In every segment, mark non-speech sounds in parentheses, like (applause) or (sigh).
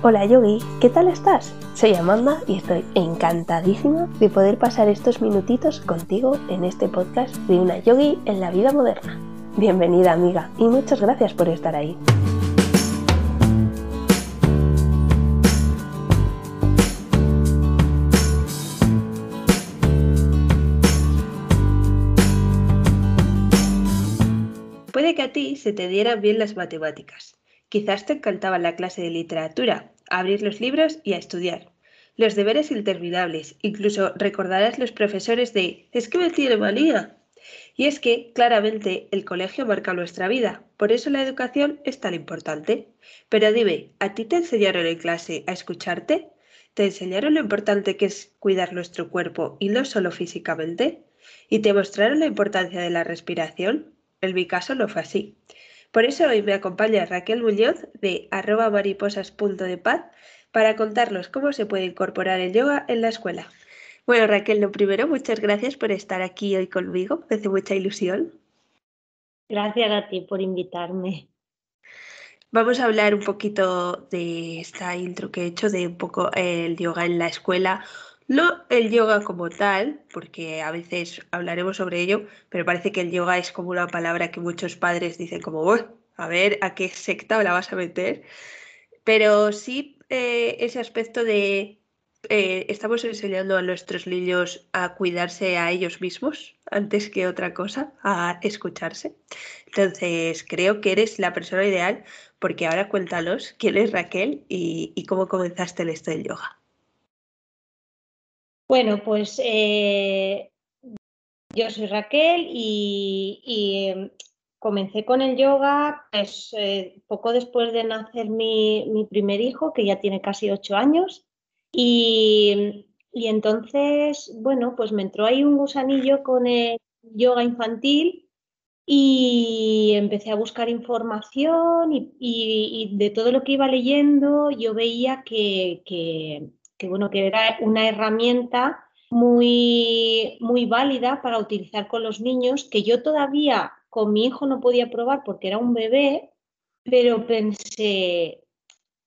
Hola Yogi, ¿qué tal estás? Soy Amanda y estoy encantadísima de poder pasar estos minutitos contigo en este podcast de una yogi en la vida moderna. Bienvenida amiga y muchas gracias por estar ahí. Puede que a ti se te dieran bien las matemáticas Quizás te encantaba la clase de literatura, abrir los libros y a estudiar. Los deberes interminables, incluso recordarás los profesores de es que me tiene manía. Y es que, claramente, el colegio marca nuestra vida, por eso la educación es tan importante. Pero dime, ¿a ti te enseñaron en clase a escucharte? ¿Te enseñaron lo importante que es cuidar nuestro cuerpo y no solo físicamente? ¿Y te mostraron la importancia de la respiración? En mi caso no fue así. Por eso hoy me acompaña Raquel Muñoz de arroba mariposas.depaz para contarnos cómo se puede incorporar el yoga en la escuela. Bueno, Raquel, lo primero, muchas gracias por estar aquí hoy conmigo. Me hace mucha ilusión. Gracias a ti por invitarme. Vamos a hablar un poquito de esta intro que he hecho de un poco el yoga en la escuela no el yoga como tal, porque a veces hablaremos sobre ello, pero parece que el yoga es como una palabra que muchos padres dicen como, a ver, ¿a qué secta la vas a meter? Pero sí eh, ese aspecto de eh, estamos enseñando a nuestros niños a cuidarse a ellos mismos antes que otra cosa, a escucharse. Entonces, creo que eres la persona ideal porque ahora cuéntanos quién es Raquel y, y cómo comenzaste el esto del yoga. Bueno, pues eh, yo soy Raquel y, em, comencé con el yoga pues, eh, poco después de nacer mi, primer hijo, que ya tiene casi ocho años. Y, entonces, bueno, pues me entró ahí un gusanillo con el yoga infantil y empecé a buscar información y, de todo lo que iba leyendo yo veía que bueno, que era una herramienta muy, muy válida para utilizar con los niños, que yo todavía con mi hijo no podía probar porque era un bebé, pero pensé,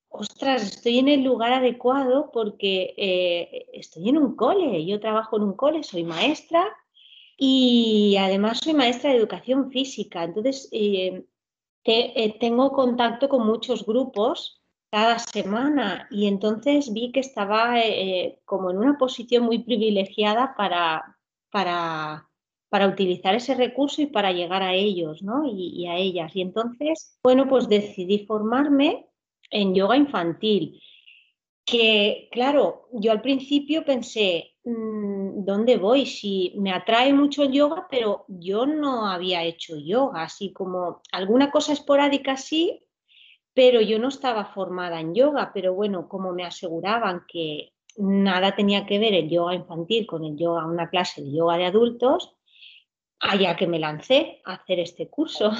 ostras, estoy en el lugar adecuado porque eh, estoy en un cole, yo trabajo en un cole, soy maestra y además soy maestra de educación física, entonces eh, eh, tengo contacto con muchos grupos cada semana y entonces vi que estaba eh, como en una posición muy privilegiada para, para, para, utilizar ese recurso y para llegar a ellos ¿no? y, a ellas. Y entonces, bueno, pues decidí formarme en yoga infantil, que claro, yo al principio pensé, mm, ¿dónde voy? Si me atrae mucho el yoga, pero yo no había hecho yoga, así como alguna cosa esporádica sí, pero yo no estaba formada en yoga, pero bueno, como me aseguraban que nada tenía que ver el yoga infantil con el yoga, una clase de yoga de adultos, allá que me lancé a hacer este curso.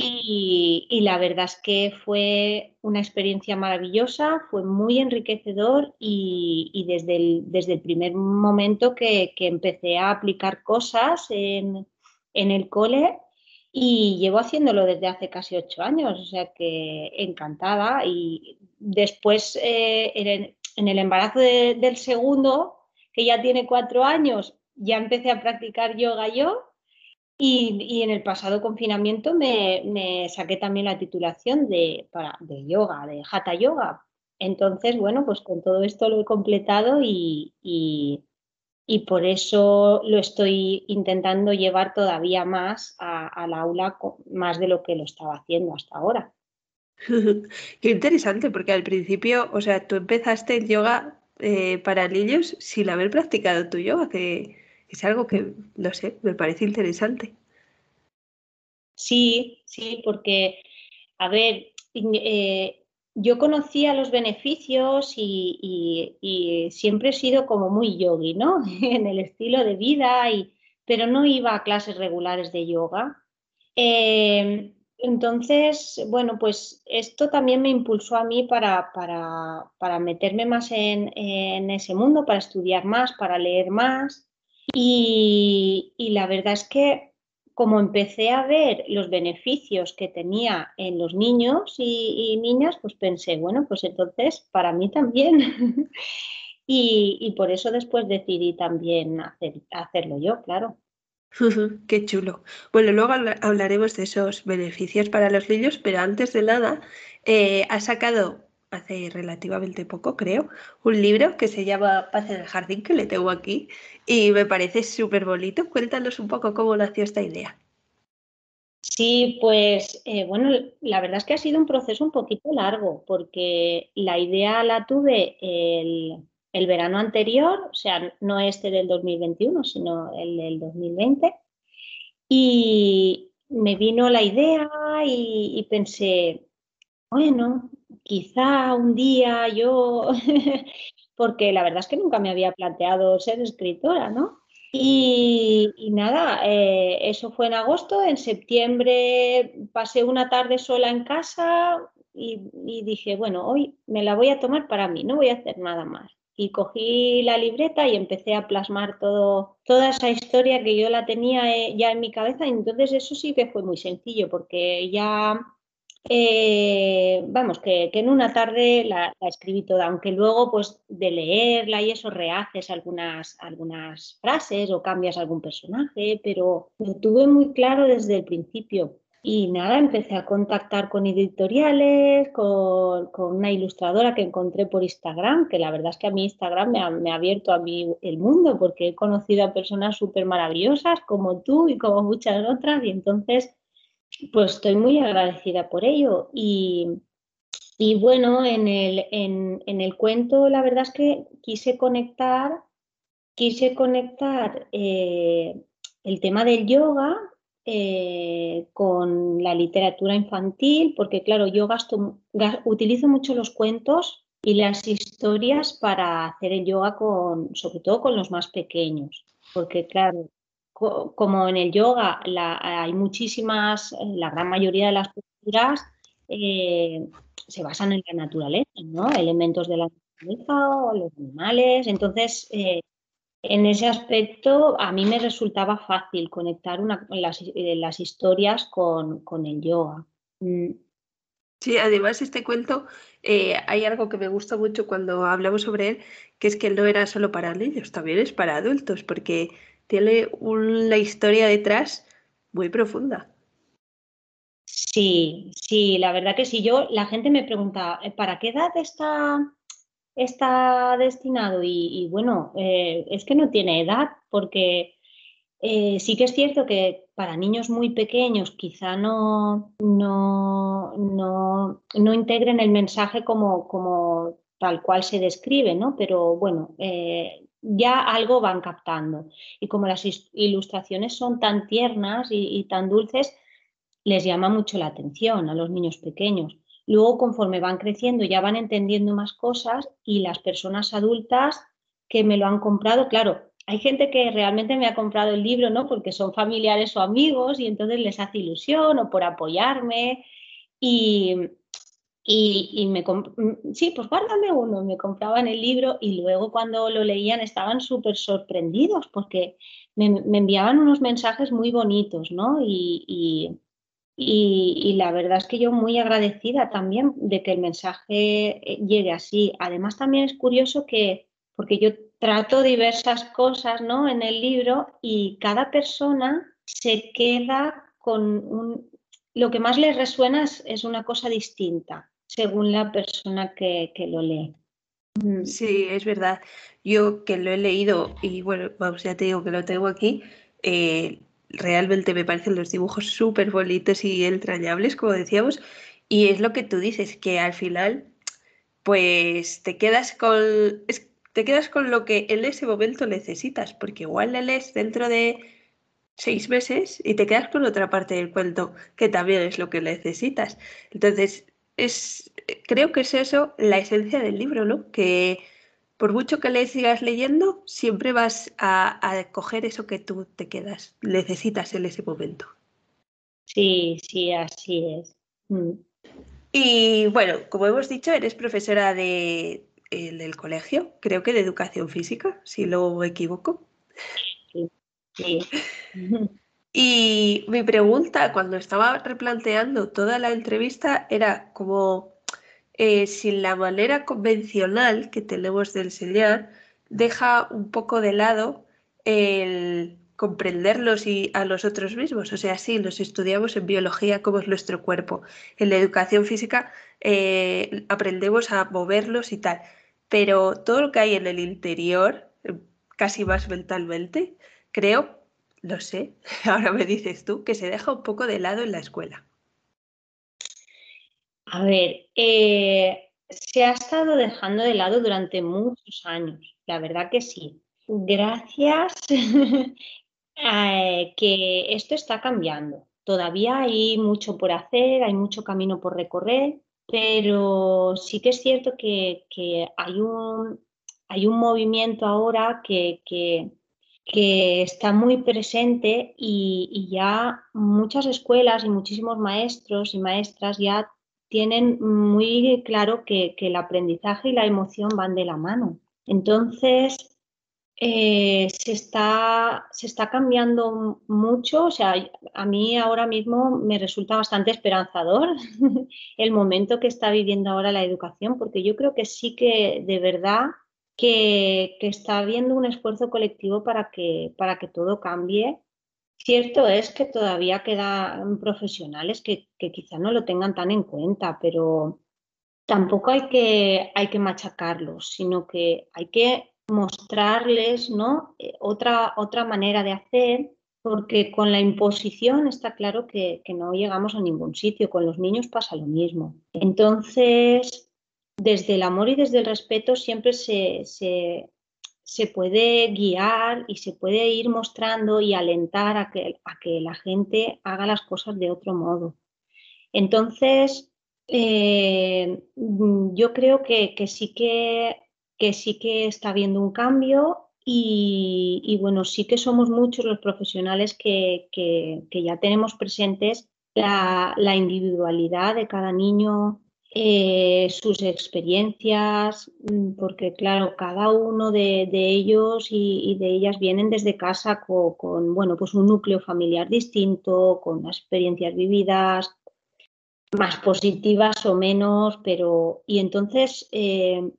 Y, la verdad es que fue una experiencia maravillosa, fue muy enriquecedor y, desde, el, desde, el, primer momento que, empecé a aplicar cosas en, en el cole, y llevo haciéndolo desde hace casi ocho años, o sea que encantada. Y después, eh, en, el, embarazo del segundo, que ya tiene cuatro años, ya empecé a practicar yoga yo. Y, en el pasado confinamiento me, saqué también la titulación de, para, de yoga, de hatha yoga. Entonces, bueno, pues con todo esto lo he completado y, y por eso lo estoy intentando llevar todavía más al aula, más de lo que lo estaba haciendo hasta ahora. (laughs) Qué interesante, porque al principio, o sea, tú empezaste el yoga eh, para niños sin haber practicado tu yoga, que es algo que, no sé, me parece interesante. Sí, sí, porque, a ver, eh, yo conocía los beneficios y, siempre he sido como muy yogi, ¿no? (laughs) en el estilo de vida, y, pero no iba a clases regulares de yoga. Eh, entonces, bueno, pues esto también me impulsó a mí para, para, meterme más en, ese mundo, para estudiar más, para leer más. Y, y la verdad es que como empecé a ver los beneficios que tenía en los niños y, niñas, pues pensé, bueno, pues entonces para mí también. (laughs) y, por eso después decidí también hacerlo yo, claro. (laughs) Qué chulo. Bueno, luego hablaremos de esos beneficios para los niños, pero antes de nada, eh, ha sacado hace relativamente poco, creo, un libro que se llama Paz en el Jardín, que le tengo aquí, y me parece súper bonito. Cuéntanos un poco cómo nació esta idea. Sí, pues eh, bueno, la verdad es que ha sido un proceso un poquito largo, porque la idea la tuve el, el verano anterior, o sea, no este del 2021, sino el del 2020. Y me vino la idea y, pensé, bueno, quizá un día yo, (laughs) porque la verdad es que nunca me había planteado ser escritora, ¿no? Y, nada, eh, eso fue en agosto, en septiembre pasé una tarde sola en casa y, dije, bueno, hoy me la voy a tomar para mí, no voy a hacer nada más y cogí la libreta y empecé a plasmar toda esa historia que yo la tenía eh, ya en mi cabeza. Entonces eso sí que fue muy sencillo porque ya, eh, vamos, que, en una tarde la, escribí toda, aunque luego pues de leerla y eso rehaces algunas, algunas frases o cambias algún personaje, pero lo tuve muy claro desde el principio. Y nada, empecé a contactar con editoriales, con, una ilustradora que encontré por Instagram, que la verdad es que a mí Instagram me ha, abierto a mí el mundo porque he conocido a personas súper maravillosas como tú y como muchas otras y entonces pues estoy muy agradecida por ello. Y, bueno, en el, en, el, cuento la verdad es que quise conectar, quise conectar eh, el tema del yoga eh, con la literatura infantil, porque claro, yo gasto, utilizo mucho los cuentos y las historias para hacer el yoga con, sobre todo con los más pequeños, porque claro, como en el yoga hay muchísimas, la gran mayoría de las posturas eh, se basan en la naturaleza, ¿no? Elementos de la naturaleza o los animales, entonces eh, en ese aspecto a mí me resultaba fácil conectar eh, las, historias con, el yoga. Mm. Sí, además este cuento eh, hay algo que me gusta mucho cuando hablamos sobre él, que es que no era solo para niños, también es para adultos, porque tiene una historia detrás muy profunda. Sí, sí, la verdad que sí. Yo, la gente me pregunta, eh, ¿para qué edad está está destinado y, bueno, eh, es que no tiene edad porque eh, sí que es cierto que para niños muy pequeños quizá no, no, no, integren el mensaje como, como, tal cual se describe, ¿no? Pero bueno, ya algo van captando. Y como las ilustraciones son tan tiernas y tan dulces, les llama mucho la atención a los niños pequeños. Luego, conforme van creciendo, ya van entendiendo más cosas y las personas adultas que me lo han comprado, claro, hay gente que realmente me ha comprado el libro, ¿no? Porque son familiares o amigos y entonces les hace ilusión o por apoyarme y, y, me sí, pues guárdame uno, me compraban el libro y luego cuando lo leían estaban súper sorprendidos porque me, enviaban unos mensajes muy bonitos, ¿no? y y, la verdad es que yo muy agradecida también de que el mensaje eh, llegue así. Además también es curioso que, porque yo trato diversas cosas ¿no? en el libro y cada persona se queda con un... Lo que más le resuena es, una cosa distinta según la persona que, lo lee. Mm. Sí, es verdad. Yo que lo he leído y bueno, vamos, ya te digo que lo tengo aquí, eh, realmente me parecen los dibujos súper bonitos y entrañables, como decíamos, y es lo que tú dices, que al final, pues te quedas con, te quedas con lo que en ese momento necesitas, porque igual le lees dentro de seis meses y te quedas con otra parte del cuento que también es lo que necesitas. Entonces, es, creo que es eso la esencia del libro, ¿no? Que por mucho que le sigas leyendo, siempre vas a, coger eso que tú te quedas, necesitas en ese momento. Sí, sí, así es. Mm. Y bueno, como hemos dicho, eres profesora de, del colegio, creo que de educación física, si lo equivoco. Sí. sí. (laughs) Y mi pregunta cuando estaba replanteando toda la entrevista era como eh, si la manera convencional que tenemos de enseñar deja un poco de lado el comprenderlos y a nosotros mismos. O sea, sí, los estudiamos en biología como es nuestro cuerpo. En la educación física eh, aprendemos a moverlos y tal. Pero todo lo que hay en el interior, casi más mentalmente, creo, lo sé, (laughs) ahora me dices tú, que se deja un poco de lado en la escuela. A ver, eh, se ha estado dejando de lado durante muchos años, la verdad que sí. Gracias (laughs) a que esto está cambiando. Todavía hay mucho por hacer, hay mucho camino por recorrer, pero sí que es cierto que, hay, un, hay un movimiento ahora que, está muy presente y, ya muchas escuelas y muchísimos maestros y maestras ya tienen muy claro que, el aprendizaje y la emoción van de la mano. Entonces, eh, se, está, se está cambiando mucho, o sea, a mí ahora mismo me resulta bastante esperanzador (laughs) el momento que está viviendo ahora la educación, porque yo creo que sí que de verdad que, está habiendo un esfuerzo colectivo para que, para que todo cambie. Cierto es que todavía quedan profesionales que, que quizá no lo tengan tan en cuenta, pero tampoco hay que, hay que machacarlos, sino que hay que mostrarles ¿no? Eh, otra, otra manera de hacer, porque con la imposición está claro que, no llegamos a ningún sitio, con los niños pasa lo mismo. Entonces, desde el amor y desde el respeto siempre se, se, puede guiar y se puede ir mostrando y alentar a que, a que la gente haga las cosas de otro modo. Entonces, eh, yo creo que, que sí que que sí que está habiendo un cambio y, bueno, sí que somos muchos los profesionales que, ya tenemos presentes la, individualidad de cada niño, eh, sus experiencias, mm, porque claro, cada uno de, ellos y, de ellas vienen desde casa con, bueno, pues un núcleo familiar distinto, con experiencias vividas, más positivas o menos, pero y entonces eh,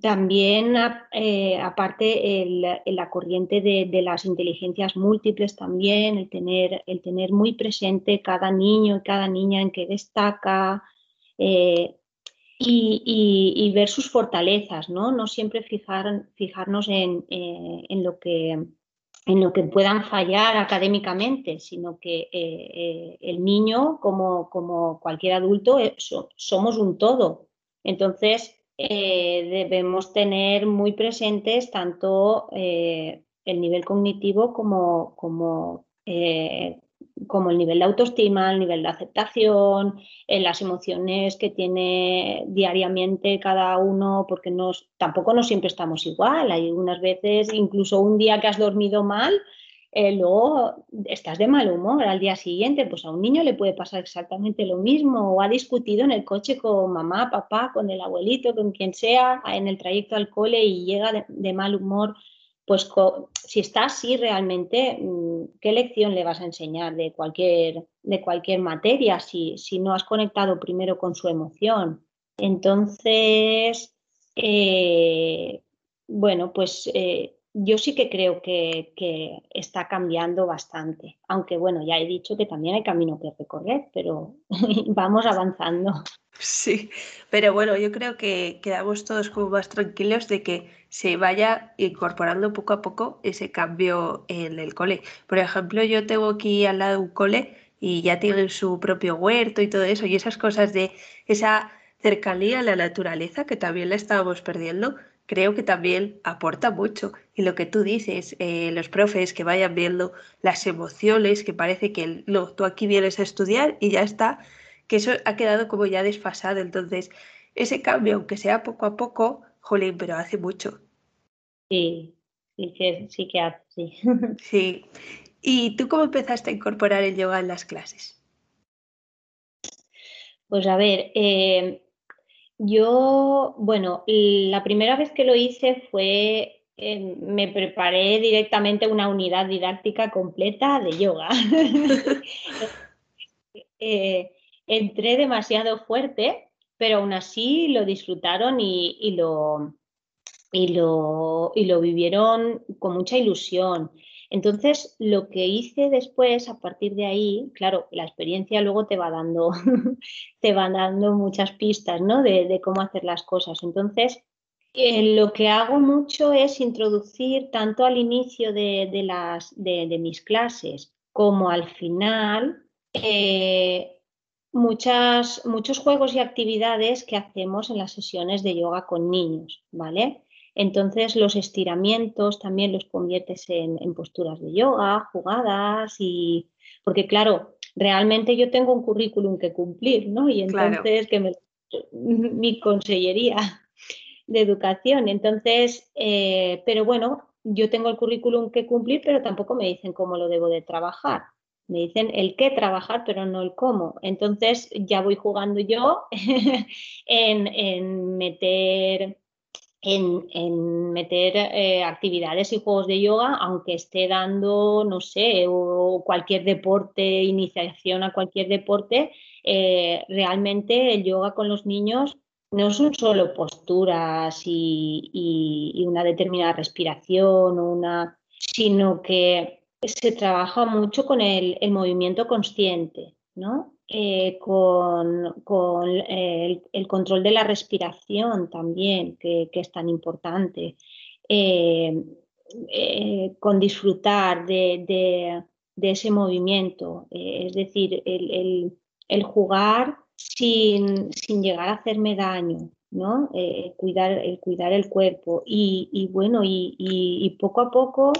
también, eh, aparte, la corriente de, las inteligencias múltiples también, el tener, el tener muy presente cada niño y cada niña en que destaca eh, y, ver sus fortalezas, ¿no? No siempre fijar, fijarnos en, eh, en, lo que, en lo que puedan fallar académicamente, sino que el niño, como, como cualquier adulto, somos un todo. Entonces, eh, debemos tener muy presentes tanto eh, el nivel cognitivo como, como, eh, como, el nivel de autoestima, el nivel de aceptación, las emociones que tiene diariamente cada uno, porque nos, tampoco no siempre estamos igual. Hay unas veces, incluso un día que has dormido mal, eh, luego estás de mal humor al día siguiente, pues a un niño le puede pasar exactamente lo mismo, o ha discutido en el coche con mamá, papá, con el abuelito, con quien sea, en el trayecto al cole y llega de, mal humor, pues si está así realmente, mm, ¿qué lección le vas a enseñar de cualquier, de cualquier materia si, si no has conectado primero con su emoción? Entonces, eh, bueno, pues eh, yo sí que creo que, está cambiando bastante, aunque bueno, ya he dicho que también hay camino que recorrer, pero (laughs) vamos avanzando. Sí, pero bueno, yo creo que quedamos todos como más tranquilos de que se vaya incorporando poco a poco ese cambio en el cole. Por ejemplo, yo tengo aquí al lado un cole y ya tienen su propio huerto y todo eso, y esas cosas de esa cercanía a la naturaleza que también la estábamos perdiendo, creo que también aporta mucho. Y lo que tú dices, eh, los profes que vayan viendo las emociones, que parece que no, tú aquí vienes a estudiar y ya está, que eso ha quedado como ya desfasado. Entonces, ese cambio, aunque sea poco a poco, jolín, pero hace mucho. Sí, sí que, sí que hace, sí. (laughs) Sí. ¿Y tú cómo empezaste a incorporar el yoga en las clases? Pues a ver, eh, yo, bueno, la primera vez que lo hice fue eh, me preparé directamente una unidad didáctica completa de yoga. (laughs) Eh, entré demasiado fuerte, pero aún así lo disfrutaron y, lo, y, lo, y lo vivieron con mucha ilusión. Entonces, lo que hice después, a partir de ahí, claro, la experiencia luego te va dando, (laughs) te va dando muchas pistas, ¿no? De, cómo hacer las cosas. Entonces, eh, lo que hago mucho es introducir tanto al inicio de, mis clases como al final eh, muchas, muchos juegos y actividades que hacemos en las sesiones de yoga con niños, ¿vale? Entonces los estiramientos también los conviertes en, posturas de yoga, jugadas y porque claro, realmente yo tengo un currículum que cumplir, ¿no? Y entonces que me, (laughs) mi consellería de educación. Entonces, eh, pero bueno, yo tengo el currículum que cumplir, pero tampoco me dicen cómo lo debo de trabajar. Me dicen el qué trabajar, pero no el cómo. Entonces ya voy jugando yo (laughs) en meter en, meter eh, actividades y juegos de yoga, aunque esté dando, no sé, o cualquier deporte, iniciación a cualquier deporte, eh, realmente el yoga con los niños no son solo posturas y, una determinada respiración, una, sino que se trabaja mucho con el movimiento consciente, ¿no? Eh, con, el, control de la respiración también, que, es tan importante, eh, eh, con disfrutar de, ese movimiento, es decir, el, jugar sin, llegar a hacerme daño. ¿no? cuidar, el cuidar el cuerpo y, bueno, y poco a poco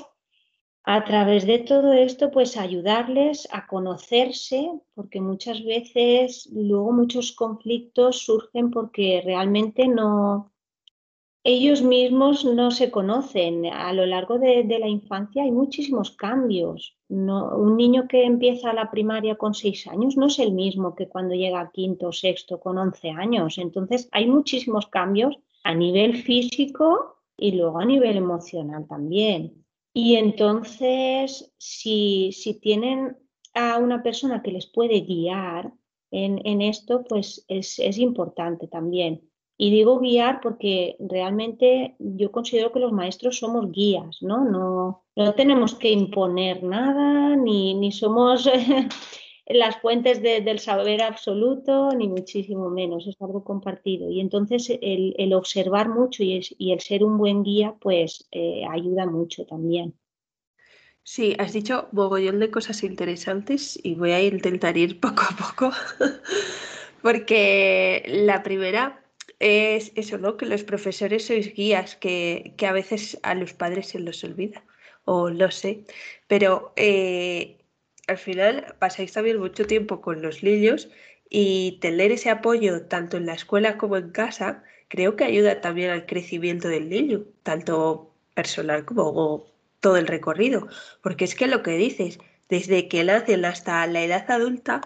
a través de todo esto, pues ayudarles a conocerse, porque muchas veces luego muchos conflictos surgen porque realmente no, ellos mismos no se conocen. A lo largo de, la infancia hay muchísimos cambios. un niño que empieza la primaria con seis años no es el mismo que cuando llega a quinto o sexto con once años. Entonces hay muchísimos cambios a nivel físico y luego a nivel emocional también. Y entonces, si, tienen a una persona que les puede guiar en, esto, pues es, importante también. Y digo guiar porque realmente yo considero que los maestros somos guías, ¿no? No, no tenemos que imponer nada, ni, ni somos (laughs) las fuentes del saber absoluto, ni muchísimo menos, es algo compartido. Y entonces el, observar mucho y, el ser un buen guía, pues eh, ayuda mucho también. Sí, has dicho mogollón de cosas interesantes y voy a intentar ir poco a poco, (laughs) porque la primera es eso, ¿no? Que los profesores sois guías, que, a veces a los padres se los olvida, o lo sé, pero eh, al final pasáis también mucho tiempo con los niños y tener ese apoyo tanto en la escuela como en casa creo que ayuda también al crecimiento del niño, tanto personal como todo el recorrido, porque es que lo que dices, desde que nacen hasta la edad adulta,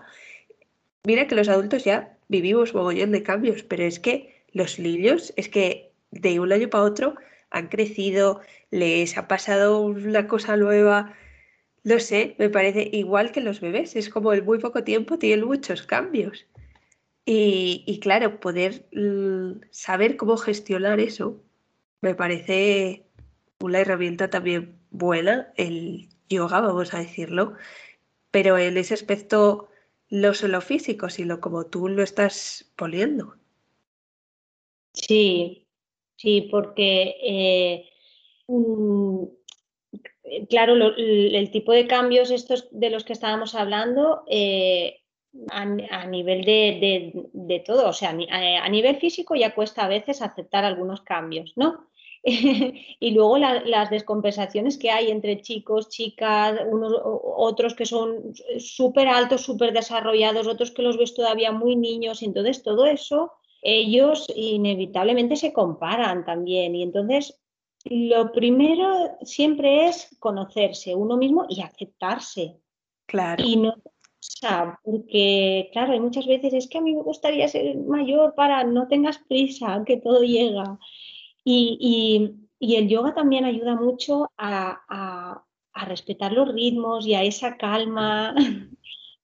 mira que los adultos ya vivimos mogollón de cambios, pero es que los niños, es que de un año para otro han crecido, les ha pasado una cosa nueva, lo sé, me parece igual que los bebés, es como en muy poco tiempo tienen muchos cambios. Y, claro, poder mm, saber cómo gestionar eso me parece una herramienta también buena, el yoga, vamos a decirlo, pero en ese aspecto no solo físico, sino como tú lo estás poniendo. Sí, sí, porque eh, claro, el tipo de cambios estos de los que estábamos hablando eh, a, nivel de, todo, o sea, a, nivel físico ya cuesta a veces aceptar algunos cambios, ¿no? (laughs) y luego las descompensaciones que hay entre chicos, chicas, unos, otros que son súper altos, súper desarrollados, otros que los ves todavía muy niños, entonces todo eso ellos inevitablemente se comparan también y entonces lo primero siempre es conocerse uno mismo y aceptarse. Claro. Y no porque, claro, hay muchas veces es que a mí me gustaría ser mayor para no tengas prisa, que todo llega. Y, y el yoga también ayuda mucho a, respetar los ritmos y a esa calma, (laughs)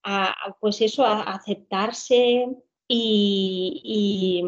a, pues eso, a aceptarse y,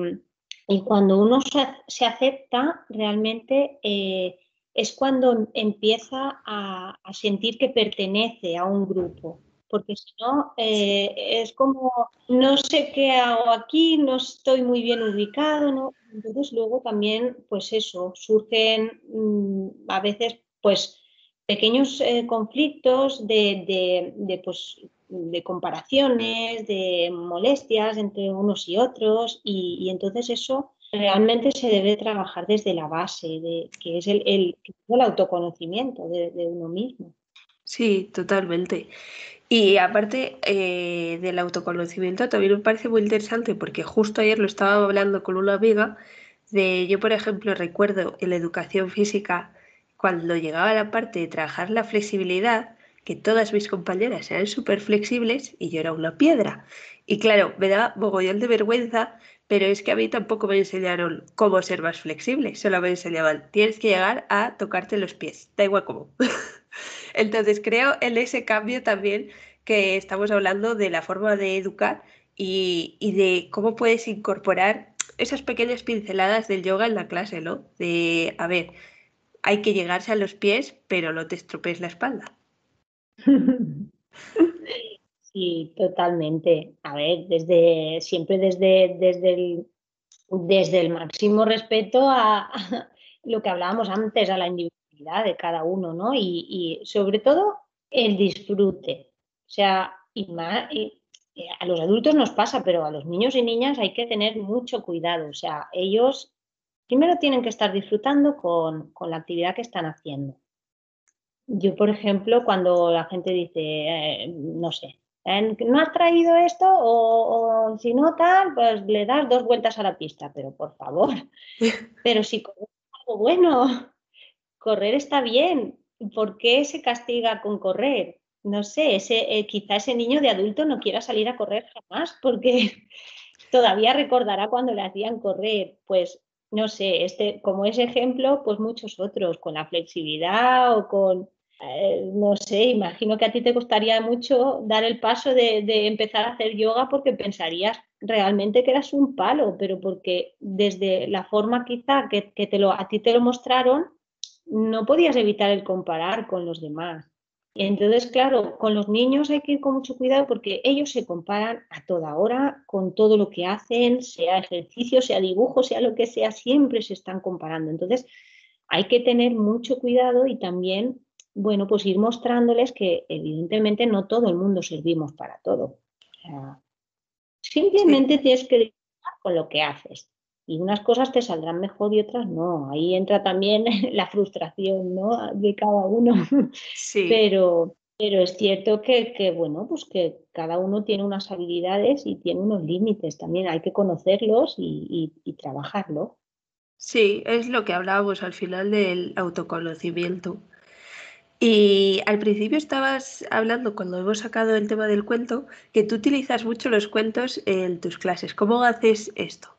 cuando uno se, acepta realmente eh, es cuando empieza a, sentir que pertenece a un grupo porque si no, eh, es como, no sé qué hago aquí, no estoy muy bien ubicado, ¿no? Entonces luego también, pues eso, surgen mm, a veces, pues, pequeños eh, conflictos de, de, pues, de comparaciones, de molestias entre unos y otros, y, entonces eso realmente se debe trabajar desde la base, de, que es el, el, el autoconocimiento de, uno mismo. Sí, totalmente. Y aparte eh, del autoconocimiento, también me parece muy interesante porque justo ayer lo estaba hablando con una amiga de, yo por ejemplo recuerdo en la educación física, cuando llegaba la parte de trabajar la flexibilidad, que todas mis compañeras eran súper flexibles y yo era una piedra. Y claro, me da mogollón de vergüenza, pero es que a mí tampoco me enseñaron cómo ser más flexible, solo me enseñaban, tienes que llegar a tocarte los pies, da igual cómo. (laughs) Entonces creo en ese cambio también que estamos hablando de la forma de educar y, de cómo puedes incorporar esas pequeñas pinceladas del yoga en la clase, ¿no? De, a ver, hay que llegarse a los pies, pero no te estropees la espalda. Sí, totalmente. A ver, desde siempre desde, desde, el, desde el máximo respeto a, lo que hablábamos antes, a la individualidad de cada uno, ¿no? Y, sobre todo el disfrute. O sea, y más, a los adultos nos pasa, pero a los niños y niñas hay que tener mucho cuidado. O sea, ellos primero tienen que estar disfrutando con, con la actividad que están haciendo. Yo, por ejemplo, cuando la gente dice, eh, no sé, no has traído esto o, si no tal, pues le das dos vueltas a la pista, pero por favor, (laughs) pero si correr algo bueno, correr está bien, ¿por qué se castiga con correr? No sé, ese, eh, quizá ese niño de adulto no quiera salir a correr jamás porque (laughs) todavía recordará cuando le hacían correr, pues no sé, este, como ese ejemplo, pues muchos otros, con la flexibilidad o con, eh, no sé, imagino que a ti te gustaría mucho dar el paso de, empezar a hacer yoga porque pensarías realmente que eras un palo, pero porque desde la forma quizá que, te lo, a ti te lo mostraron, no podías evitar el comparar con los demás. Entonces, claro, con los niños hay que ir con mucho cuidado porque ellos se comparan a toda hora con todo lo que hacen, sea ejercicio, sea dibujo, sea lo que sea, siempre se están comparando. Entonces, hay que tener mucho cuidado y también bueno, pues ir mostrándoles que evidentemente no todo el mundo servimos para todo. simplemente tienes que con lo que haces. Y unas cosas te saldrán mejor y otras no. Ahí entra también (laughs) la frustración ¿no? de cada uno. Sí. Pero, pero es cierto que, bueno, pues que cada uno tiene unas habilidades y tiene unos límites también. Hay que conocerlos y, y trabajarlo. Sí, es lo que hablábamos al final del autoconocimiento. Y al principio estabas hablando, cuando hemos sacado el tema del cuento, que tú utilizas mucho los cuentos en tus clases. ¿Cómo haces esto?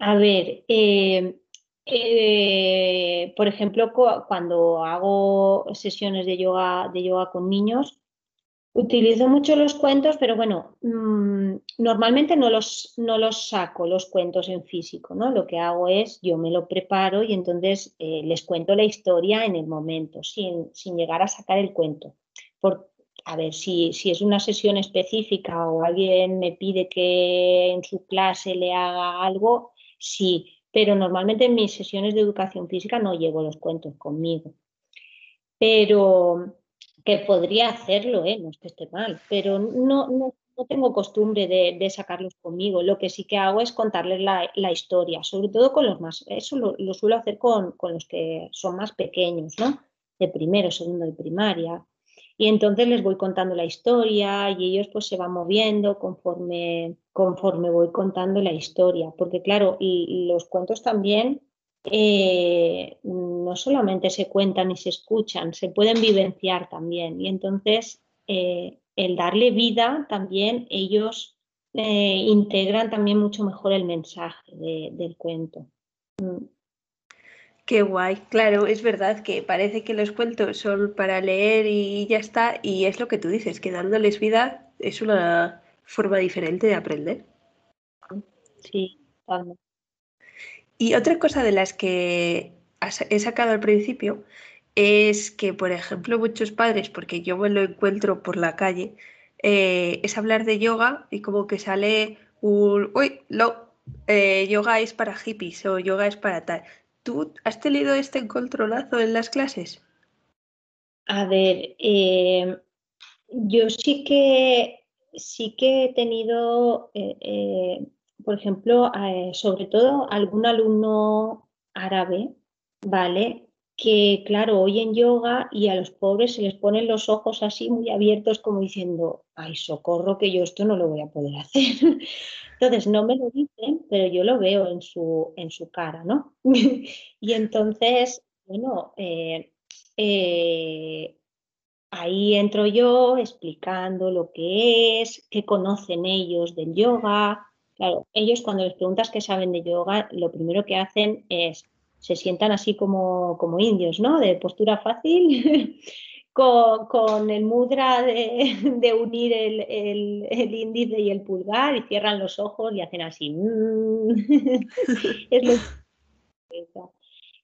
A ver, eh, eh, por ejemplo, cuando hago sesiones de yoga, de yoga con niños, Utilizo mucho los cuentos, pero bueno, mm, normalmente no los, no los saco los cuentos en físico, ¿no? Lo que hago es, yo me lo preparo y entonces eh, les cuento la historia en el momento, sin, llegar a sacar el cuento. Por, a ver, si, si es una sesión específica o alguien me pide que en su clase le haga algo, sí, pero normalmente en mis sesiones de educación física no llevo los cuentos conmigo. Pero que podría hacerlo, ¿eh? no es que esté mal, pero no, no, tengo costumbre de, sacarlos conmigo. Lo que sí que hago es contarles la, historia, sobre todo con los más, eso lo, suelo hacer con, los que son más pequeños, ¿no? De primero, segundo de primaria. Y entonces les voy contando la historia y ellos pues se van moviendo conforme, conforme voy contando la historia. Porque claro, y los cuentos también eh, no solamente se cuentan y se escuchan, se pueden vivenciar también. Y entonces, eh, el darle vida también, ellos eh, integran también mucho mejor el mensaje del cuento. Mm. Qué guay, claro, es verdad que parece que los cuentos son para leer y ya está, y es lo que tú dices, que dándoles vida es una forma diferente de aprender. Sí, totalmente. Y otra cosa de las que he sacado al principio es que, por ejemplo, muchos padres, porque yo me lo encuentro por la calle, eh, es hablar de yoga y como que sale un, uy, eh, yoga es para hippies o yoga es para tal. ¿Tú has tenido este encontronazo en las clases? A ver, eh, yo sí que sí que he tenido, por ejemplo, sobre todo algún alumno árabe, ¿vale? que claro, oyen yoga y a los pobres se les ponen los ojos así muy abiertos como diciendo, ay, socorro que yo esto no lo voy a poder hacer. (laughs) Entonces, no me lo dicen, pero yo lo veo en su, en su cara, ¿no? (laughs) y entonces, bueno, eh, eh, ahí entro yo explicando lo que es, qué conocen ellos del yoga. Claro, ellos cuando les preguntas qué saben de yoga, lo primero que hacen es se sientan así como, como indios, ¿no? De postura fácil, (laughs) con, el mudra de, unir el, índice y el pulgar y cierran los ojos y hacen así. (laughs)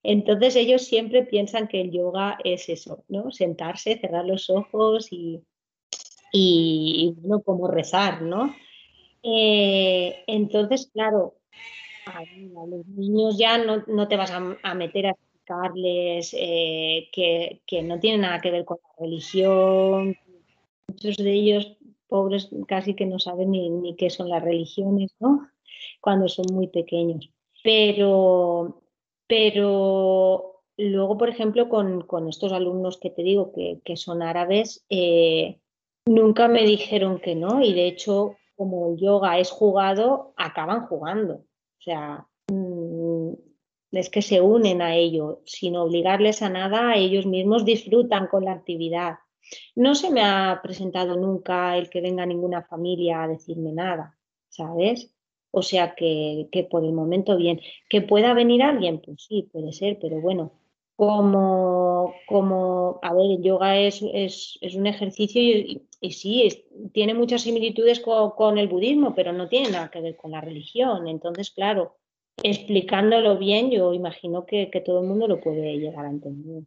Entonces ellos siempre piensan que el yoga es eso, ¿no? Sentarse, cerrar los ojos y, y, como rezar, ¿no? Eh, entonces, claro, a, los niños ya no, te vas a, meter a explicarles eh, que, no tiene nada que ver con la religión. Muchos de ellos, pobres, casi que no saben ni, qué son las religiones, ¿no? Cuando son muy pequeños. Pero, pero luego, por ejemplo, con, estos alumnos que te digo que, son árabes, eh, nunca me dijeron que no y de hecho como el yoga es jugado, acaban jugando. O sea, mm, es que se unen a ello, sin obligarles a nada, ellos mismos disfrutan con la actividad. No se me ha presentado nunca el que venga ninguna familia a decirme nada, ¿sabes? O sea que, que por el momento bien. ¿Que pueda venir alguien? Pues sí, puede ser, pero bueno, como, como a ver, el yoga es, es, es un ejercicio y, sí, tiene muchas similitudes con, el budismo, pero no tiene nada que ver con la religión. Entonces, claro, explicándolo bien, yo imagino que, que todo el mundo lo puede llegar a entender.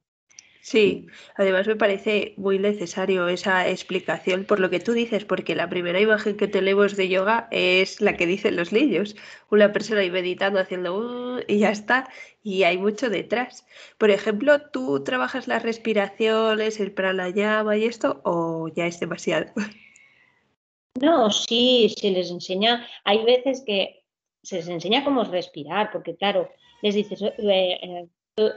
Sí, además me parece muy necesario esa explicación por lo que tú dices, porque la primera imagen que tenemos de yoga es la que dicen los niños, una persona ahí meditando, haciendo uh", y ya está, y hay mucho detrás. Por ejemplo, ¿tú trabajas las respiraciones, el pranayama y esto, o ya es demasiado? No, sí, se les enseña, hay veces que se les enseña cómo respirar, porque claro, les dices, eh, eh, eh,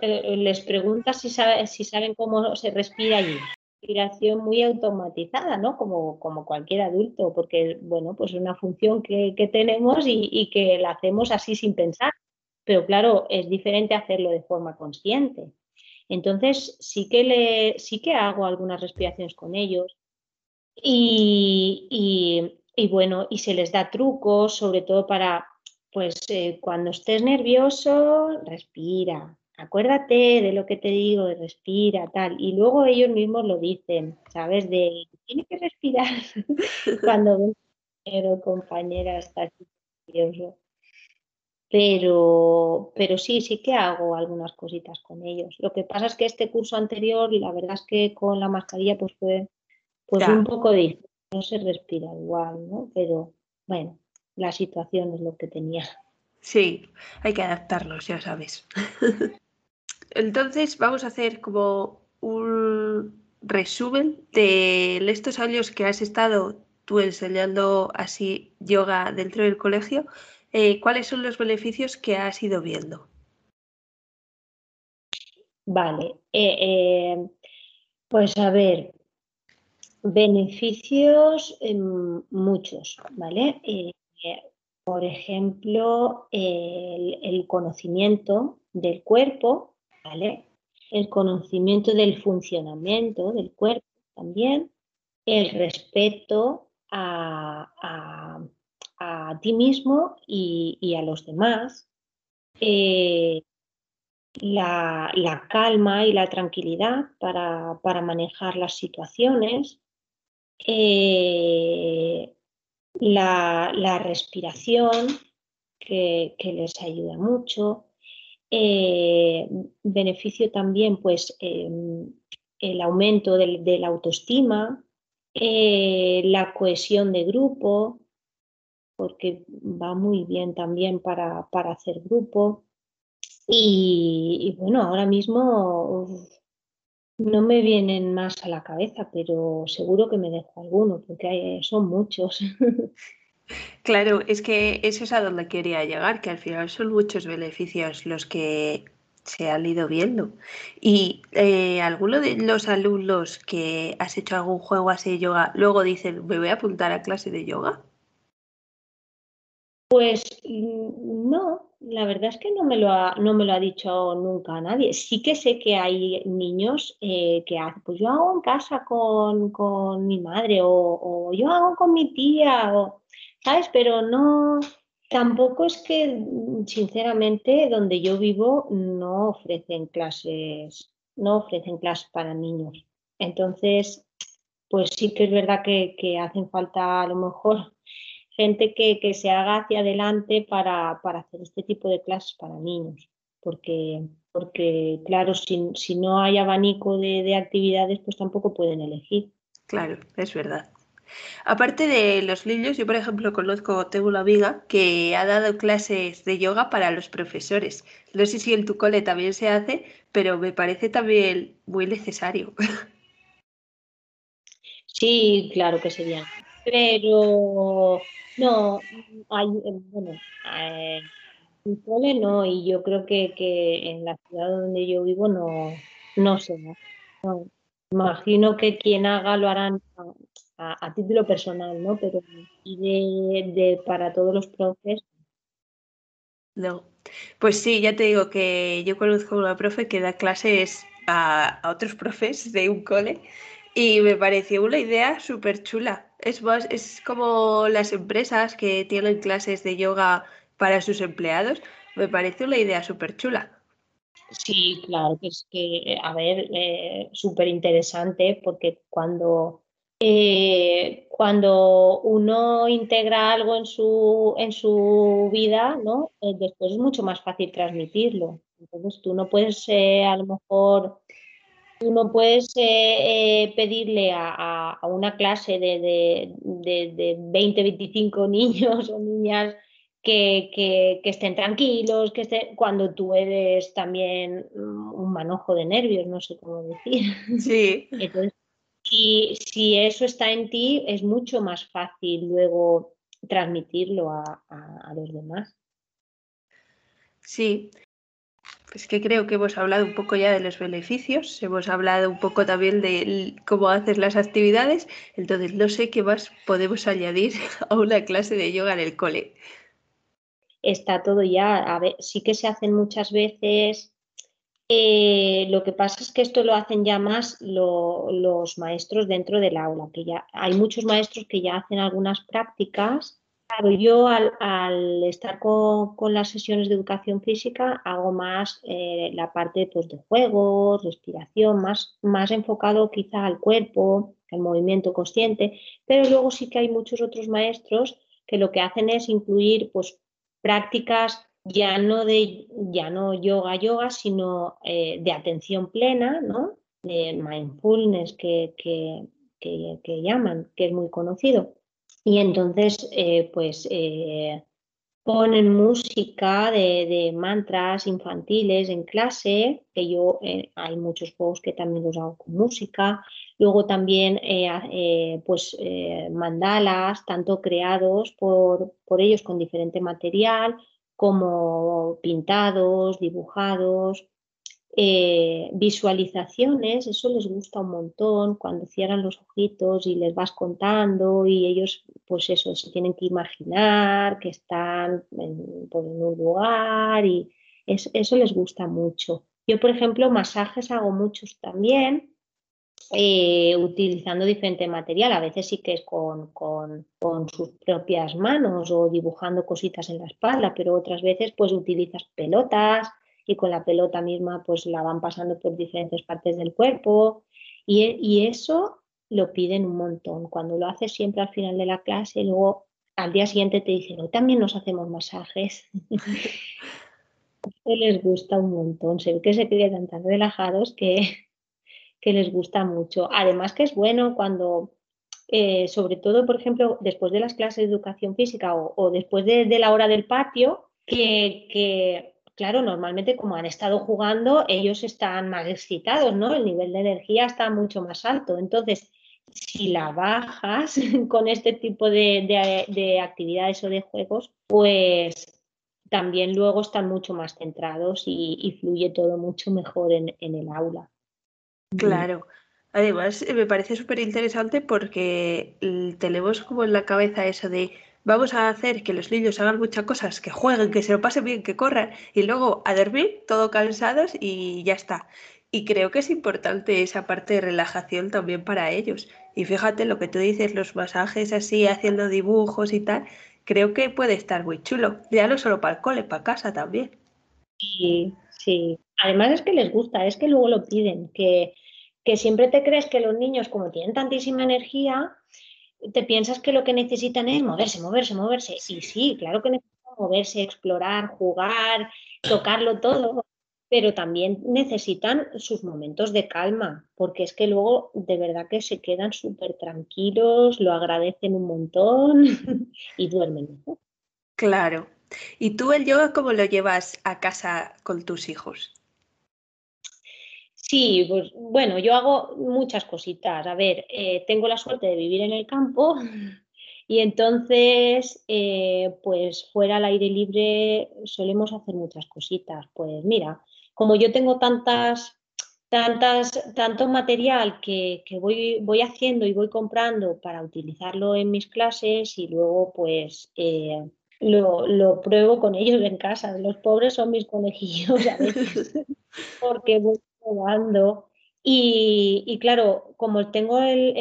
les preguntas si, saben cómo se respira y respiración muy automatizada, ¿no? Como, cualquier adulto, porque, bueno, pues es una función que, tenemos y, que la hacemos así sin pensar. Pero claro, es diferente hacerlo de forma consciente. Entonces, sí que, le, sí que hago algunas respiraciones con ellos y, y, bueno, y se les da trucos, sobre todo para, pues, eh, cuando estés nervioso, respira, acuérdate de lo que te digo, respira, tal. Y luego ellos mismos lo dicen, ¿sabes? De, tiene que respirar (laughs) cuando ven compañero compañera está nervioso. Pero, pero sí, sí que hago algunas cositas con ellos. Lo que pasa es que este curso anterior, la verdad es que con la mascarilla pues fue pues un poco difícil, no se respira igual, ¿no? Pero bueno, la situación es lo que tenía. Sí, hay que adaptarlos, ya sabes. (laughs) Entonces vamos a hacer como un resumen de estos años que has estado tú enseñando así yoga dentro del colegio. Eh, ¿Cuáles son los beneficios que has ido viendo? Vale, eh, eh, pues a ver, beneficios muchos, ¿vale? por ejemplo, el conocimiento del cuerpo, el conocimiento del funcionamiento del cuerpo también, el respeto a, ti mismo y, a los demás, eh, la, calma y la tranquilidad para, manejar las situaciones, eh, la, respiración, que, les ayuda mucho, eh, beneficio también pues em, el aumento de, la autoestima, eh, la cohesión de grupo, porque va muy bien también para, para hacer grupo. Y, bueno, ahora mismo no me vienen más a la cabeza, pero seguro que me dejo alguno, porque son muchos. (laughs) Claro, es que eso es a donde quería llegar, que al final son muchos beneficios los que se han ido viendo. ¿Y eh, alguno de los alumnos que has hecho algún juego así de yoga luego dicen, me voy a apuntar a clase de yoga? Pues mm, no, la verdad es que no me lo ha, no me lo ha dicho nunca nadie. Sí que sé que hay niños eh, que hacen, pues yo hago en casa con, mi madre o, yo hago con mi tía, o, ¿sabes? Pero no, tampoco es que, sinceramente, donde yo vivo no ofrecen clases, no ofrecen clases para niños. Entonces, pues sí que es verdad que, que hacen falta a lo mejor gente que, se haga hacia adelante para, hacer este tipo de clases para niños, porque, porque claro, si, no hay abanico de, actividades, pues tampoco pueden elegir. Claro, es verdad. Aparte de los niños, yo por ejemplo conozco, tengo una amiga que ha dado clases de yoga para los profesores. No sé si en tu cole también se hace, pero me parece también muy necesario. (laughs) Sí, claro que sería. Pero no, hay, bueno, eh, en cole no, y yo creo que, que, en la ciudad donde yo vivo no, no sé. No, imagino que quien haga lo harán a, título personal, ¿no? Pero de, de, para todos los profes. No. Pues sí, ya te digo que yo conozco a una profe que da clases a, a otros profes de un cole y me pareció una idea súper chula. Es, es como las empresas que tienen clases de yoga para sus empleados. Me parece una idea súper chula. Sí, claro, que es que, a ver, eh, súper interesante porque cuando, eh, cuando uno integra algo en su, en su vida, ¿no? Eh, después es mucho más fácil transmitirlo. Entonces tú no puedes a lo mejor Tú no puedes eh, eh, pedirle a, una clase de, de, 20, 25 (laughs) niños o niñas que, estén tranquilos, que estén, cuando tú eres también un manojo de nervios, no sé cómo decir. Sí. (laughs) Entonces, si, si eso está en ti, es mucho más fácil luego transmitirlo a, a los demás. Sí, es que creo que hemos hablado un poco ya de los beneficios, hemos hablado un poco también de cómo hacer las actividades, entonces no sé qué más podemos añadir (laughs) a una clase de yoga en el cole. Está todo ya, a ver, sí que se hacen muchas veces, eh, lo que pasa es que esto lo hacen ya más los maestros dentro del aula, que ya hay muchos maestros que ya hacen algunas prácticas. Claro, yo al, estar con, las sesiones de educación física hago más eh, la parte pues, de juegos, respiración, más, más enfocado quizá al cuerpo, al movimiento consciente, pero luego sí que hay muchos otros maestros que lo que hacen es incluir pues, prácticas ya no de ya no yoga yoga, sino eh, de atención plena, ¿no? de mindfulness que, que llaman, que es muy conocido. Y entonces, eh, pues eh, ponen música de, mantras infantiles en clase, que yo eh, hay muchos juegos que también los hago con música. Luego también, pues, mandalas, tanto creados por, por ellos con diferente material, como pintados, dibujados. Eh, visualizaciones, eso les gusta un montón cuando cierran los ojitos y les vas contando y ellos, pues eso, se tienen que imaginar que están en, pues, un lugar y eso les gusta mucho. Yo, por ejemplo, masajes hago muchos también. Eh, utilizando diferente material, a veces sí que es con, con, con, sus propias manos o dibujando cositas en la espalda, pero otras veces pues utilizas pelotas, y con la pelota misma pues la van pasando por diferentes partes del cuerpo y, y eso lo piden un montón. Cuando lo haces siempre al final de la clase, luego al día siguiente te dicen, hoy también nos hacemos masajes. (laughs) les gusta un montón, se ve que se quedan tan relajados que, que les gusta mucho. Además que es bueno cuando, eh, sobre todo, por ejemplo, después de las clases de educación física o, después de, la hora del patio, que, que, claro, normalmente como han estado jugando, ellos están más excitados, ¿no? El nivel de energía está mucho más alto. Entonces, si la bajas (laughs) con este tipo de, actividades o de juegos, pues también luego están mucho más centrados y, fluye todo mucho mejor en, el aula. Claro. Además, eh, me parece súper interesante porque tenemos como en la cabeza eso de vamos a hacer que los niños hagan muchas cosas, que jueguen, que se lo pasen bien, que corran y luego a dormir todo cansados y ya está. Y creo que es importante esa parte de relajación también para ellos. Y fíjate lo que tú dices, los masajes así, haciendo dibujos y tal, creo que puede estar muy chulo. Ya no solo para el cole, para casa también. Sí, sí. Además es que les gusta, es que luego lo piden, que, que siempre te crees que los niños, como tienen tantísima energía, te piensas que lo que necesitan es moverse, moverse, moverse. Y sí, claro que necesitan moverse, explorar, jugar, tocarlo todo, pero también necesitan sus momentos de calma, porque es que luego de verdad que se quedan súper tranquilos, lo agradecen un montón (laughs) y duermen. Claro. ¿Y tú el yoga cómo lo llevas a casa con tus hijos? Sí, pues bueno, yo hago muchas cositas. A ver, eh, tengo la suerte de vivir en el campo (laughs) y entonces, eh, pues fuera al aire libre solemos hacer muchas cositas. Pues mira, como yo tengo tantas, tantas, tanto material que, voy, voy, haciendo y voy comprando para utilizarlo en mis clases y luego pues eh, lo, pruebo con ellos en casa. Los pobres son mis conejillos a veces (laughs) porque probando. Y, claro, como tengo el,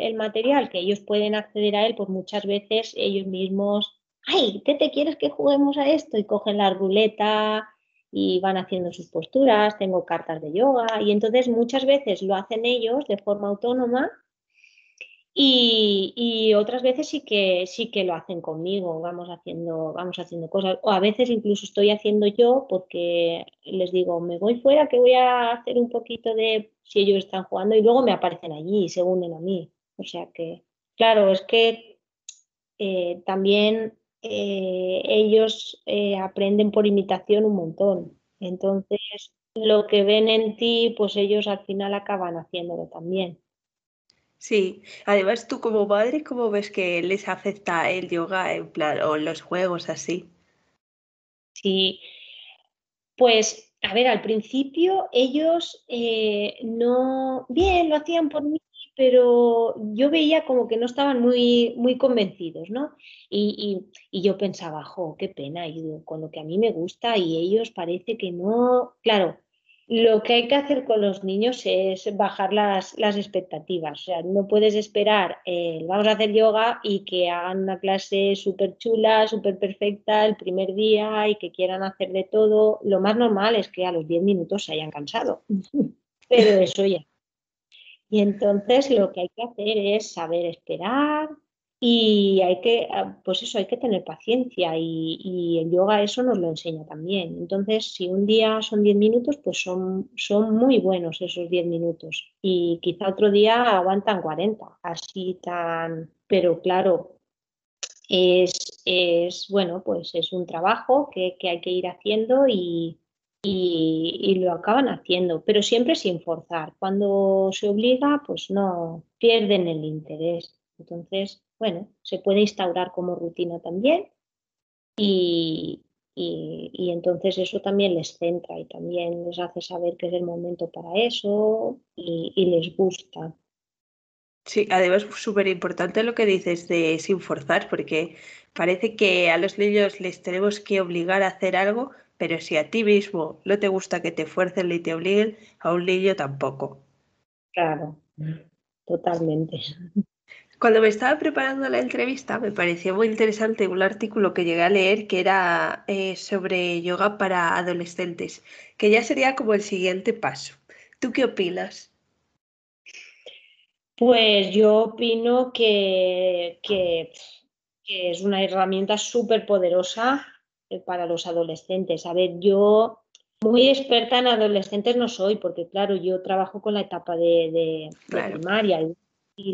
el, material que ellos pueden acceder a él, pues muchas veces ellos mismos, ay, ¿qué te quieres que juguemos a esto? Y cogen la ruleta y van haciendo sus posturas, tengo cartas de yoga y entonces muchas veces lo hacen ellos de forma autónoma y, otras veces sí que sí que lo hacen conmigo, vamos haciendo, vamos haciendo cosas, o a veces incluso estoy haciendo yo porque les digo, me voy fuera que voy a hacer un poquito de si ellos están jugando y luego me aparecen allí y se unen a mí. O sea que, claro, es que eh, también eh, ellos eh, aprenden por imitación un montón. Entonces, lo que ven en ti, pues ellos al final acaban haciéndolo también. Sí, además tú como madre, ¿cómo ves que les afecta el yoga en plan, o los juegos así? Sí, pues a ver, al principio ellos eh, no, bien, lo hacían por mí, pero yo veía como que no estaban muy, muy convencidos, ¿no? Y, yo pensaba, jo, qué pena, y con lo que a mí me gusta y ellos parece que no, claro, lo que hay que hacer con los niños es bajar las, expectativas, o sea, no puedes esperar, eh, vamos a hacer yoga y que hagan una clase súper chula, súper perfecta el primer día y que quieran hacer de todo, lo más normal es que a los 10 minutos se hayan cansado, (laughs) pero eso ya. Y entonces lo que hay que hacer es saber esperar y hay que, ah, pues eso, hay que tener paciencia y, el yoga eso nos lo enseña también. Entonces, si un día son 10 minutos, pues son, son muy buenos esos 10 minutos y quizá otro día aguantan 40, así tan, pero claro, es, bueno, pues es un trabajo que, que hay que ir haciendo y, y, lo acaban haciendo, pero siempre sin forzar. Cuando se obliga, pues no pierden el interés. Entonces, bueno, se puede instaurar como rutina también y, y, entonces eso también les centra y también les hace saber que es el momento para eso y, y les gusta. Sí, además súper importante lo que dices de sin forzar, porque parece que a los niños les tenemos que obligar a hacer algo pero si a ti mismo no te gusta que te fuercen y te obliguen, a un niño tampoco. Claro, totalmente. Cuando me estaba preparando la entrevista me pareció muy interesante un artículo que llegué a leer que era eh, sobre yoga para adolescentes, que ya sería como el siguiente paso. ¿Tú qué opinas? Pues yo opino que, es una herramienta súper poderosa eh, para los adolescentes. A ver, yo muy experta en adolescentes no soy, porque claro, yo trabajo con la etapa de, primaria y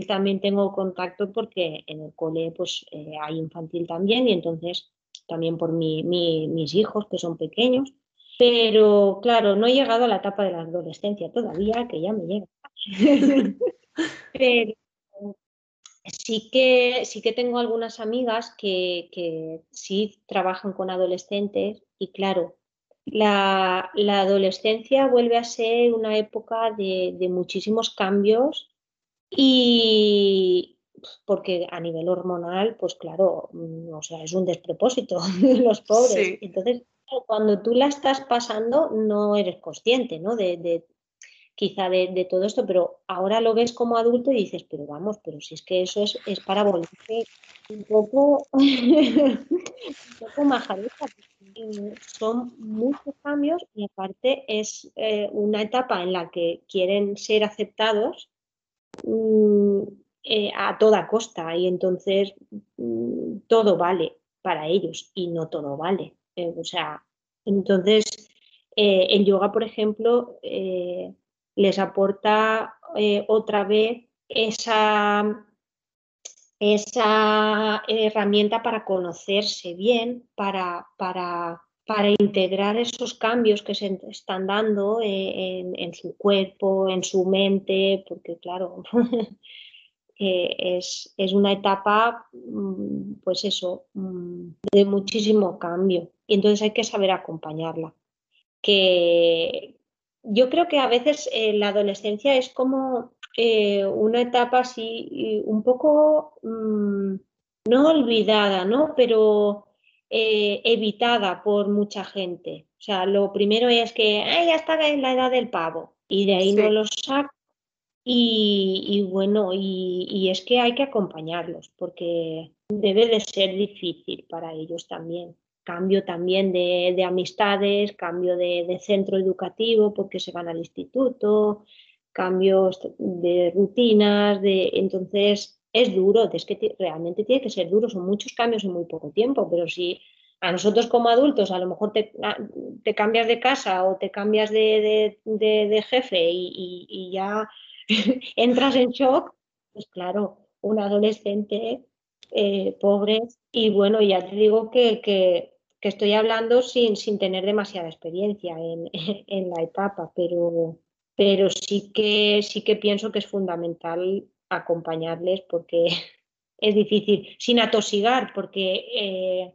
también tengo contacto porque en el cole pues eh, hay infantil también y entonces también por mis hijos que son pequeños. Pero claro, no he llegado a la etapa de la adolescencia todavía, que ya me llega. (laughs) Pero sí que, sí que tengo algunas amigas que, que sí trabajan con adolescentes y claro, la, adolescencia vuelve a ser una época de, de, muchísimos cambios y porque a nivel hormonal, pues claro, mm, o sea, es un despropósito (laughs) los pobres. Entonces, cuando tú la estás pasando, no eres consciente, ¿no? De, quizá de, todo esto, pero ahora lo ves como adulto y dices, pero vamos, pero si es que eso es, es para volverse un poco, (laughs) un poco Son muchos cambios y aparte es eh, una etapa en la que quieren ser aceptados mm, eh, a toda costa y entonces mm, todo vale para ellos y no todo vale. Eh, o sea, entonces el yoga, por ejemplo, les aporta eh, otra vez esa, esa herramienta para conocerse bien, para, para, para, integrar esos cambios que se están dando eh, en, su cuerpo, en su mente, porque claro, (laughs) eh, es, es, una etapa, mm, pues eso, mm, de muchísimo cambio. Y entonces hay que saber acompañarla. Que, yo creo que a veces eh, la adolescencia es como una etapa así un poco mm, no olvidada, ¿no? Pero eh, evitada por mucha gente. O sea, lo primero es que ya está en la edad del pavo y de ahí no los saco. Y, bueno, y, es que hay que acompañarlos porque debe de ser difícil para ellos también cambio también de, amistades, cambio de, centro educativo porque se van al instituto, cambios de rutinas, de entonces es duro, es que realmente tiene que ser duro, son muchos cambios en muy poco tiempo, pero si a nosotros como adultos a lo mejor te, cambias de casa o te cambias de, jefe y, ya (laughs) entras en shock, pues claro, un adolescente eh, pobre y bueno, ya te digo que, que estoy hablando sin, sin tener demasiada experiencia (laughs) en, la etapa, pero, pero sí, que, sí que pienso que es fundamental acompañarles porque (laughs) es difícil, sin atosigar, porque eh,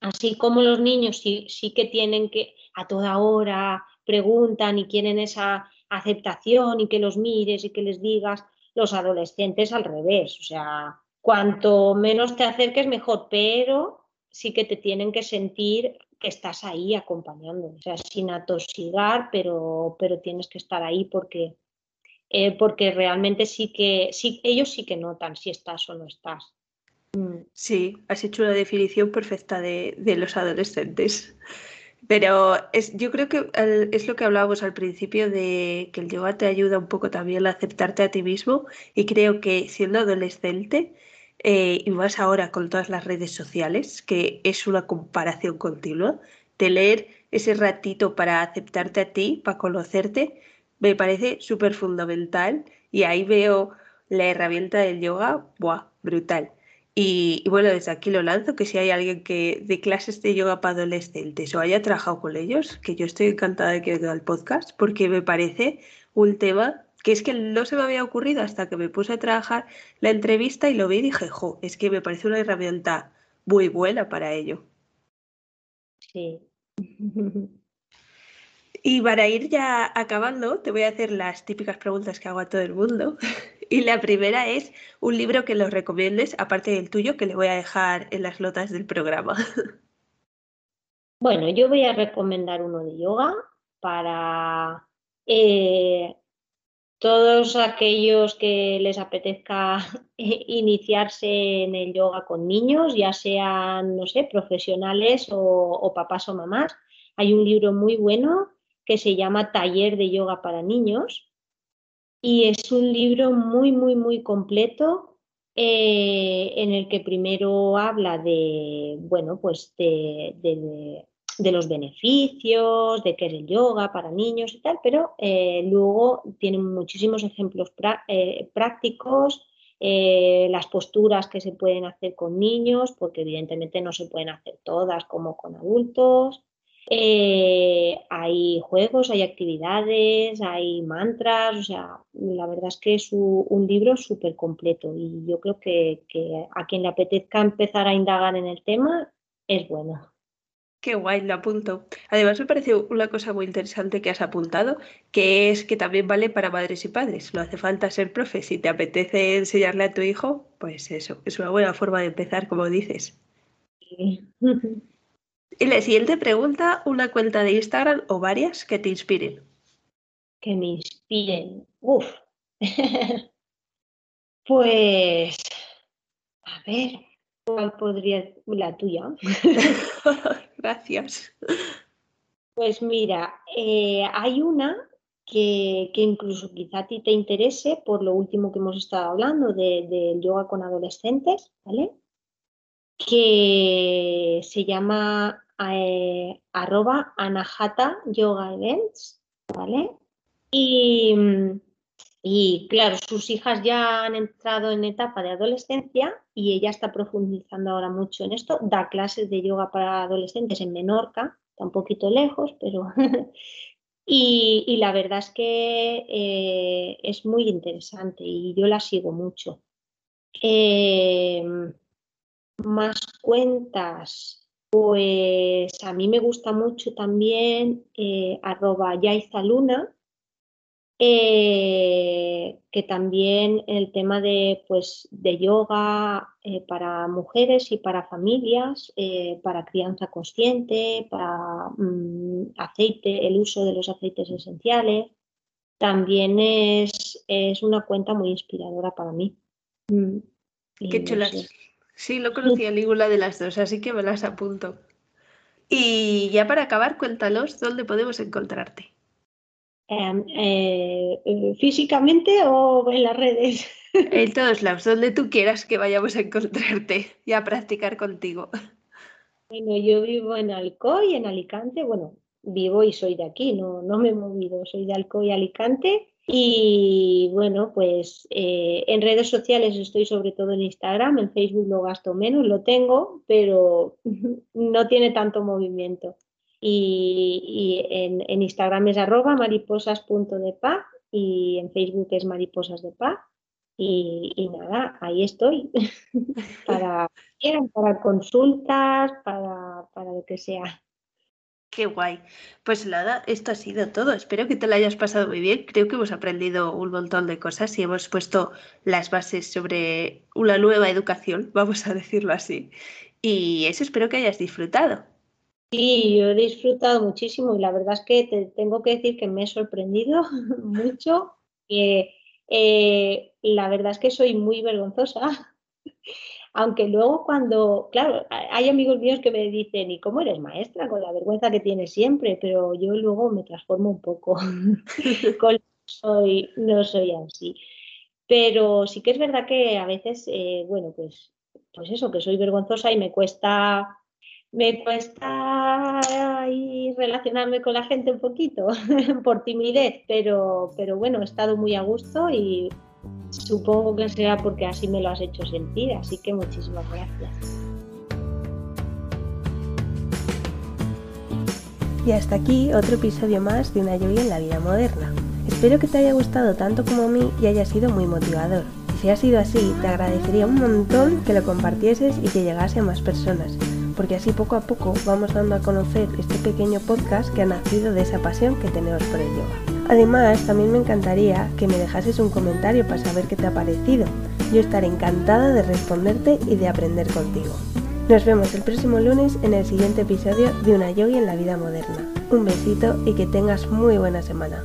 así como los niños sí, sí que tienen que a toda hora preguntan y quieren esa aceptación y que los mires y que les digas, los adolescentes al revés, o sea, cuanto menos te acerques mejor, pero sí que te tienen que sentir que estás ahí acompañando, o sea, sin atosigar, pero, pero tienes que estar ahí porque, eh, porque realmente sí que, sí, ellos sí que notan si estás o no estás. Sí, has hecho una definición perfecta de, los adolescentes. Pero es, yo creo que es lo que hablábamos al principio de que el yoga te ayuda un poco también a aceptarte a ti mismo y creo que siendo adolescente eh, y más ahora con todas las redes sociales, que es una comparación continua, de leer ese ratito para aceptarte a ti, para conocerte, me parece súper fundamental y ahí veo la herramienta del yoga, ¡buah! Brutal. Y, bueno, desde aquí lo lanzo, que si hay alguien que de clases de yoga para adolescentes o haya trabajado con ellos, que yo estoy encantada de que venga al podcast, porque me parece un tema que es que no se me había ocurrido hasta que me puse a trabajar la entrevista y lo vi y dije, jo, es que me parece una herramienta muy buena para ello. Sí. (laughs) Y para ir ya acabando, te voy a hacer las típicas preguntas que hago a todo el mundo. (laughs) Y la primera es un libro que los recomiendes, aparte del tuyo, que le voy a dejar en las notas del programa. (laughs) Bueno, yo voy a recomendar uno de yoga para eh, todos aquellos que les apetezca (laughs) iniciarse en el yoga con niños, ya sean, no sé, profesionales o, papás o mamás. Hay un libro muy bueno que se llama Taller de Yoga para Niños y es un libro muy, muy, muy completo eh, en el que primero habla de, bueno, pues de, de los beneficios, de qué es el yoga para niños y tal, pero eh, luego tienen muchísimos ejemplos eh, prácticos, las posturas que se pueden hacer con niños, porque evidentemente no se pueden hacer todas como con adultos. Hay juegos, hay actividades, hay mantras, o sea, la verdad es que es un libro súper completo y yo creo que a quien le apetezca empezar a indagar en el tema es bueno. Qué guay, lo apunto. Además, me pareció una cosa muy interesante que has apuntado, que es que también vale para madres y padres. No hace falta ser profe. Si te apetece enseñarle a tu hijo, pues eso, es una buena forma de empezar, como dices. (laughs) y la siguiente pregunta, una cuenta de Instagram o varias que te inspiren. Que me inspiren. Uf. (laughs) pues, a ver, ¿cuál podría la tuya? (laughs) (laughs) Gracias. Pues mira, eh, hay una que, incluso quizá a ti te interese por lo último que hemos estado hablando del yoga con adolescentes, ¿vale? Que se llama eh, arroba anahata yoga events, ¿vale? Y, y claro, sus hijas ya han entrado en etapa de adolescencia y ella está profundizando ahora mucho en esto. Da clases de yoga para adolescentes en Menorca, está un poquito lejos, pero... (laughs) y, la verdad es que eh, es muy interesante y yo la sigo mucho. Em, más cuentas. Pues a mí me gusta mucho también eh, arroba Luna eh, que también el tema de, pues, de yoga eh, para mujeres y para familias, eh, para crianza consciente, para mm, aceite, el uso de los aceites esenciales, también es, es una cuenta muy inspiradora para mí. Mm, Qué chulas. Sí, no conocía ninguna de las dos, así que me las apunto. Y ya para acabar, cuéntanos dónde podemos encontrarte. Em, eh, eh, físicamente o en las redes. (laughs) En todos lados, donde tú quieras que vayamos a encontrarte y a practicar contigo. Bueno, yo vivo en Alcoy, en Alicante. Bueno, vivo y soy de aquí, no, no me he movido, soy de Alcoy, Alicante. Y bueno, pues eh, en redes sociales estoy sobre todo en Instagram, en Facebook lo gasto menos, lo tengo, pero (laughs) no tiene tanto movimiento y, en, Instagram es arroba mariposas.depa y en Facebook es mariposas de y, y nada, ahí estoy (laughs) para, (laughs) para consultas, para, para lo que sea. Qué guay. Pues nada, esto ha sido todo. Espero que te lo hayas pasado muy bien. Creo que hemos aprendido un montón de cosas y hemos puesto las bases sobre una nueva educación, (laughs) vamos a decirlo así. Y eso espero que hayas disfrutado. Sí, yo he disfrutado muchísimo y la verdad es que te tengo que decir que me he sorprendido (laughs) mucho. Eh, la verdad es que soy muy vergonzosa, (laughs) aunque luego cuando, claro, hay amigos míos que me dicen, ¿y cómo eres maestra? Con la vergüenza que tienes siempre, pero yo luego me transformo un poco. (laughs) soy, no soy así. Pero sí que es verdad que a veces, eh, bueno, pues, pues eso, que soy vergonzosa y me cuesta me cuesta relacionarme con la gente un poquito (laughs) por timidez, pero, pero bueno, he estado muy a gusto y supongo que sea porque así me lo has hecho sentir, así que muchísimas gracias. Y hasta aquí otro episodio más de Una lluvia en la vida moderna. Espero que te haya gustado tanto como a mí y haya sido muy motivador. Y si ha sido así, te agradecería un montón que lo compartieses y que llegase a más personas porque así poco a poco vamos dando a conocer este pequeño podcast que ha nacido de esa pasión que tenemos por el yoga. Además, también me encantaría que me dejases un comentario para saber qué te ha parecido. Yo estaré encantada de responderte y de aprender contigo. Nos vemos el próximo lunes en el siguiente episodio de Una Yogi en la vida moderna. Un besito y que tengas muy buena semana.